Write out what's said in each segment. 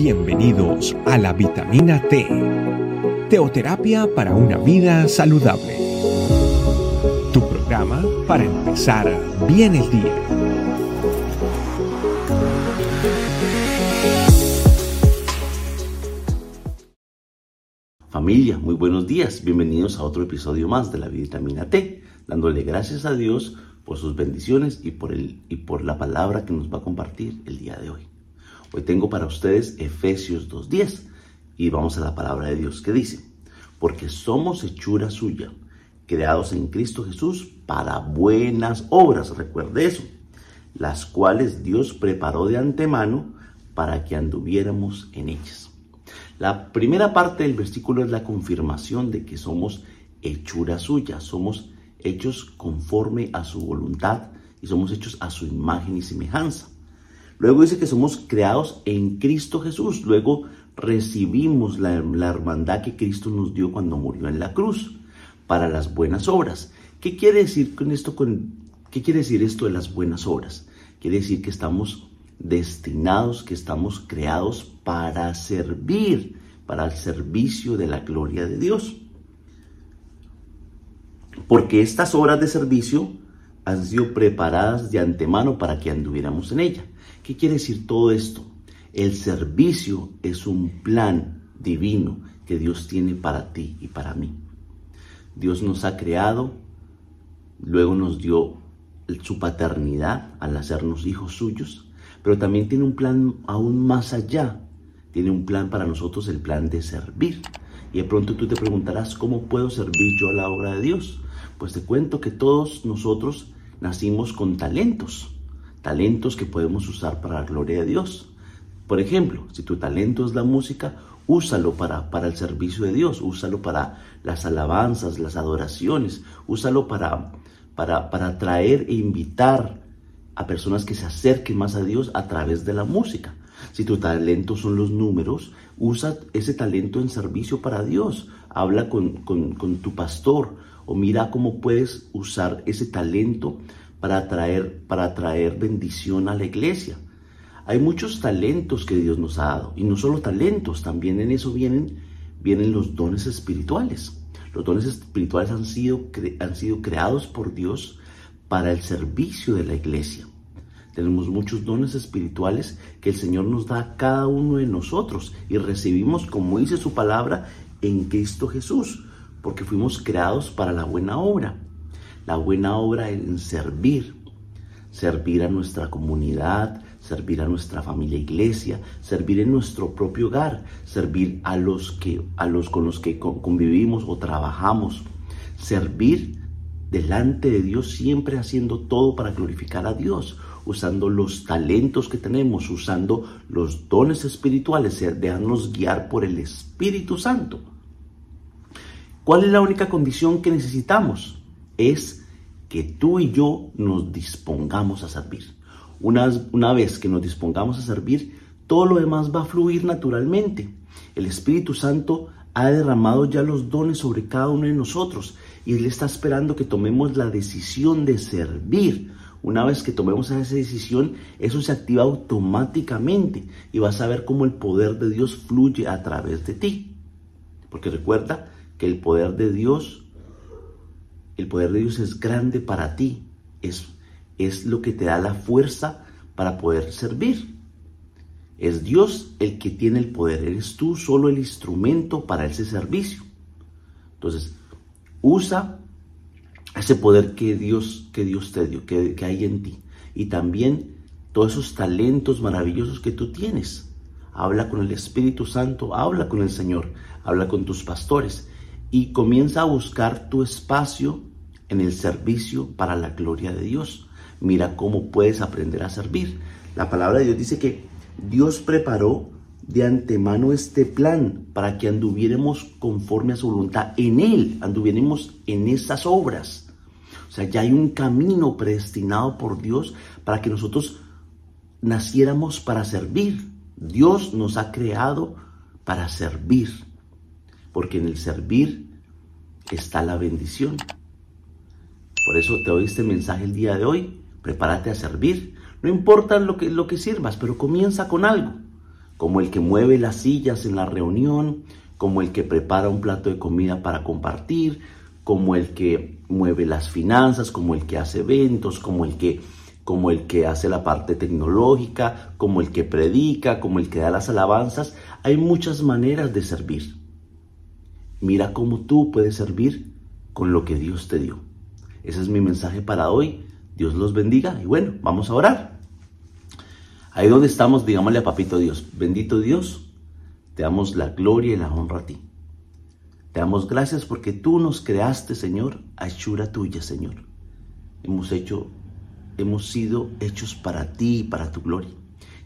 Bienvenidos a la vitamina T, teoterapia para una vida saludable. Tu programa para empezar bien el día. Familia, muy buenos días. Bienvenidos a otro episodio más de la vitamina T, dándole gracias a Dios por sus bendiciones y por, el, y por la palabra que nos va a compartir el día de hoy. Hoy tengo para ustedes Efesios 2.10 y vamos a la palabra de Dios que dice, porque somos hechura suya, creados en Cristo Jesús para buenas obras, recuerde eso, las cuales Dios preparó de antemano para que anduviéramos en ellas. La primera parte del versículo es la confirmación de que somos hechura suya, somos hechos conforme a su voluntad y somos hechos a su imagen y semejanza. Luego dice que somos creados en Cristo Jesús. Luego recibimos la, hermandad que Cristo nos dio cuando murió en la cruz para las buenas obras. ¿Qué quiere decir con esto? Con, ¿Qué quiere decir esto de las buenas obras? Quiere decir que estamos destinados, que estamos creados para servir, para el servicio de la gloria de Dios. Porque estas obras de servicio han sido preparadas de antemano para que anduviéramos en ella. ¿Qué quiere decir todo esto? El servicio es un plan divino que Dios tiene para ti y para mí. Dios nos ha creado, luego nos dio su paternidad al hacernos hijos suyos, pero también tiene un plan aún más allá. Tiene un plan para nosotros, el plan de servir. Y de pronto tú te preguntarás, ¿cómo puedo servir yo a la obra de Dios? Pues te cuento que todos nosotros nacimos con talentos talentos que podemos usar para la gloria de Dios. Por ejemplo, si tu talento es la música, úsalo para, para el servicio de Dios, úsalo para las alabanzas, las adoraciones, úsalo para, para, para atraer e invitar a personas que se acerquen más a Dios a través de la música. Si tu talento son los números, usa ese talento en servicio para Dios. Habla con, con, con tu pastor o mira cómo puedes usar ese talento para traer, para traer bendición a la iglesia. Hay muchos talentos que Dios nos ha dado y no solo talentos, también en eso vienen, vienen los dones espirituales. Los dones espirituales han sido, han sido creados por Dios para el servicio de la iglesia. Tenemos muchos dones espirituales que el Señor nos da a cada uno de nosotros y recibimos, como dice su palabra, en Cristo Jesús, porque fuimos creados para la buena obra la buena obra en servir, servir a nuestra comunidad, servir a nuestra familia iglesia, servir en nuestro propio hogar, servir a los que a los con los que convivimos o trabajamos, servir delante de Dios siempre haciendo todo para glorificar a Dios, usando los talentos que tenemos, usando los dones espirituales, dejarnos guiar por el Espíritu Santo. ¿Cuál es la única condición que necesitamos? Es que tú y yo nos dispongamos a servir. Una, una vez que nos dispongamos a servir, todo lo demás va a fluir naturalmente. El Espíritu Santo ha derramado ya los dones sobre cada uno de nosotros y Él está esperando que tomemos la decisión de servir. Una vez que tomemos esa decisión, eso se activa automáticamente y vas a ver cómo el poder de Dios fluye a través de ti. Porque recuerda que el poder de Dios el poder de Dios es grande para ti. Es, es lo que te da la fuerza para poder servir. Es Dios el que tiene el poder. Eres tú solo el instrumento para ese servicio. Entonces, usa ese poder que Dios, que Dios te dio, que, que hay en ti. Y también todos esos talentos maravillosos que tú tienes. Habla con el Espíritu Santo, habla con el Señor, habla con tus pastores y comienza a buscar tu espacio en el servicio para la gloria de Dios. Mira cómo puedes aprender a servir. La palabra de Dios dice que Dios preparó de antemano este plan para que anduviéramos conforme a su voluntad en Él, anduviéramos en esas obras. O sea, ya hay un camino predestinado por Dios para que nosotros naciéramos para servir. Dios nos ha creado para servir, porque en el servir está la bendición. Por eso te doy este mensaje el día de hoy. Prepárate a servir. No importa lo que, lo que sirvas, pero comienza con algo. como el que mueve las sillas en la reunión, como el que prepara un plato de comida para compartir, como el que mueve las finanzas, como el que hace eventos, como el que como el que hace la parte tecnológica, como el que predica, como el que da las alabanzas. Hay muchas maneras de servir. Mira cómo tú puedes servir con lo que Dios te dio. Ese es mi mensaje para hoy. Dios los bendiga y bueno, vamos a orar. Ahí donde estamos, digámosle a Papito Dios, bendito Dios, te damos la gloria y la honra a ti. Te damos gracias porque tú nos creaste, Señor, a hechura tuya, Señor. Hemos hecho hemos sido hechos para ti y para tu gloria.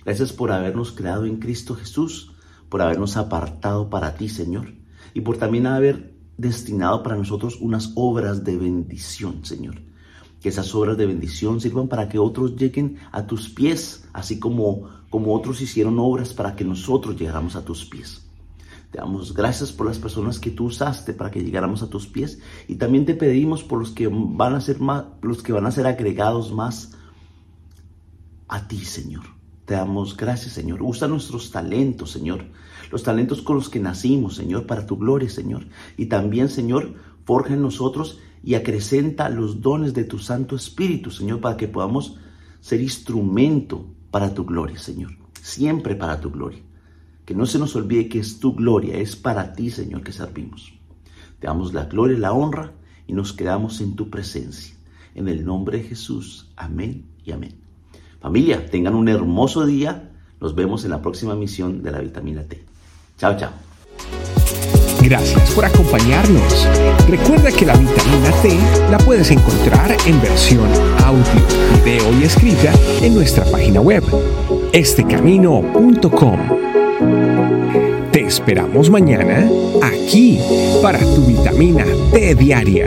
Gracias por habernos creado en Cristo Jesús, por habernos apartado para ti, Señor, y por también haber destinado para nosotros unas obras de bendición, Señor. Que esas obras de bendición sirvan para que otros lleguen a tus pies, así como, como otros hicieron obras para que nosotros llegáramos a tus pies. Te damos gracias por las personas que tú usaste para que llegáramos a tus pies y también te pedimos por los que van a ser más, los que van a ser agregados más a ti, Señor. Te damos gracias, Señor. Usa nuestros talentos, Señor. Los talentos con los que nacimos, Señor, para tu gloria, Señor. Y también, Señor, forja en nosotros y acrecenta los dones de tu Santo Espíritu, Señor, para que podamos ser instrumento para tu gloria, Señor. Siempre para tu gloria. Que no se nos olvide que es tu gloria, es para ti, Señor, que servimos. Te damos la gloria y la honra y nos quedamos en tu presencia. En el nombre de Jesús. Amén y amén. Familia, tengan un hermoso día. Nos vemos en la próxima misión de la vitamina T. Chao, chao. Gracias por acompañarnos. Recuerda que la vitamina T la puedes encontrar en versión audio, video y escrita en nuestra página web, estecamino.com. Te esperamos mañana aquí para tu vitamina T diaria.